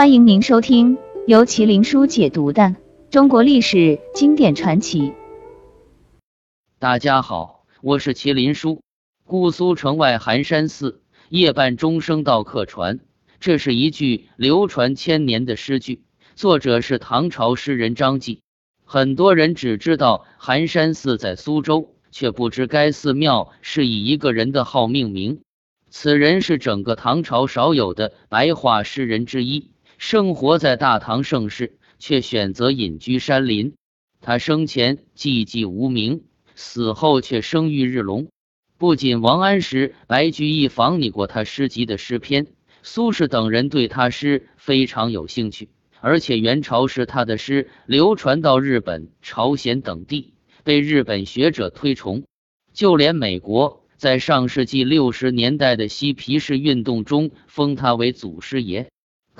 欢迎您收听由麒麟书解读的中国历史经典传奇。大家好，我是麒麟书。姑苏城外寒山寺，夜半钟声到客船。这是一句流传千年的诗句，作者是唐朝诗人张继。很多人只知道寒山寺在苏州，却不知该寺庙是以一个人的号命名。此人是整个唐朝少有的白话诗人之一。生活在大唐盛世，却选择隐居山林。他生前寂寂无名，死后却声誉日隆。不仅王安石、白居易仿拟过他诗集的诗篇，苏轼等人对他诗非常有兴趣，而且元朝时他的诗流传到日本、朝鲜等地，被日本学者推崇。就连美国在上世纪六十年代的嬉皮士运动中，封他为祖师爷。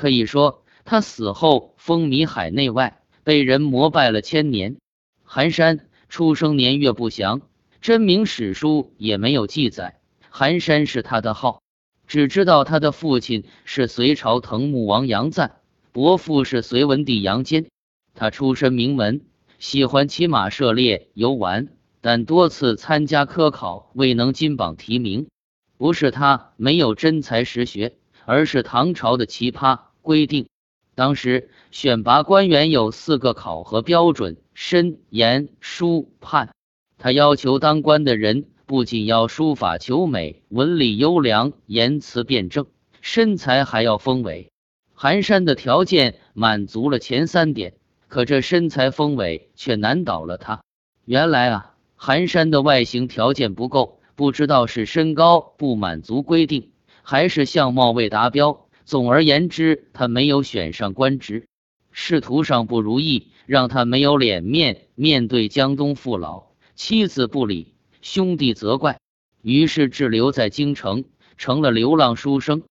可以说，他死后风靡海内外，被人膜拜了千年。寒山出生年月不详，真名史书也没有记载。寒山是他的号，只知道他的父亲是隋朝藤木王杨赞，伯父是隋文帝杨坚。他出身名门，喜欢骑马、射猎、游玩，但多次参加科考未能金榜题名。不是他没有真才实学，而是唐朝的奇葩。规定，当时选拔官员有四个考核标准：身、言、书、判。他要求当官的人不仅要书法求美、文理优良、言辞辩证，身材还要丰伟。寒山的条件满足了前三点，可这身材丰伟却难倒了他。原来啊，寒山的外形条件不够，不知道是身高不满足规定，还是相貌未达标。总而言之，他没有选上官职，仕途上不如意，让他没有脸面面对江东父老，妻子不理，兄弟责怪，于是滞留在京城，成了流浪书生。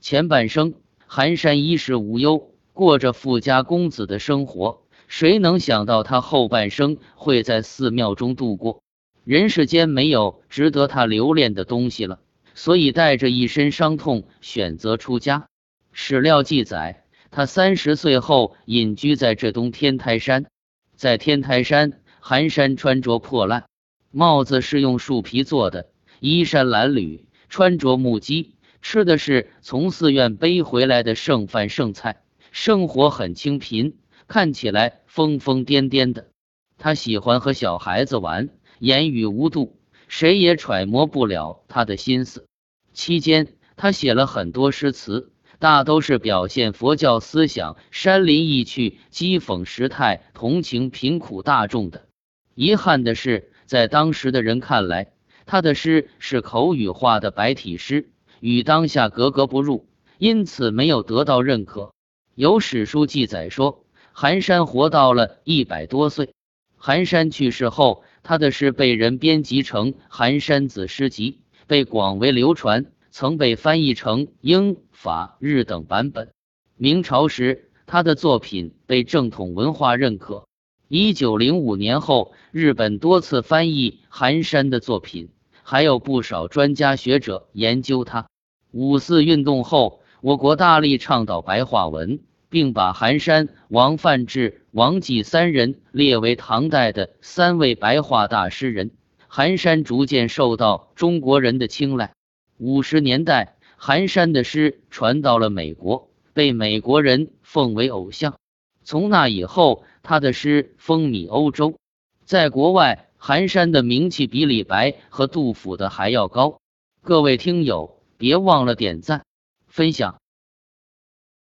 前半生，寒山衣食无忧，过着富家公子的生活。谁能想到他后半生会在寺庙中度过？人世间没有值得他留恋的东西了，所以带着一身伤痛，选择出家。史料记载，他三十岁后隐居在浙东天台山。在天台山，寒山穿着破烂，帽子是用树皮做的，衣衫褴褛，穿着木屐，吃的是从寺院背回来的剩饭剩菜，生活很清贫，看起来疯疯癫癫的。他喜欢和小孩子玩，言语无度，谁也揣摩不了他的心思。期间，他写了很多诗词。大都是表现佛教思想、山林意趣、讥讽时态、同情贫苦大众的。遗憾的是，在当时的人看来，他的诗是口语化的白体诗，与当下格格不入，因此没有得到认可。有史书记载说，寒山活到了一百多岁。寒山去世后，他的诗被人编辑成《寒山子诗集》，被广为流传。曾被翻译成英、法、日等版本。明朝时，他的作品被正统文化认可。一九零五年后，日本多次翻译寒山的作品，还有不少专家学者研究他。五四运动后，我国大力倡导白话文，并把寒山、王范志、王继三人列为唐代的三位白话大诗人。寒山逐渐受到中国人的青睐。五十年代，寒山的诗传到了美国，被美国人奉为偶像。从那以后，他的诗风靡欧洲，在国外，寒山的名气比李白和杜甫的还要高。各位听友，别忘了点赞、分享。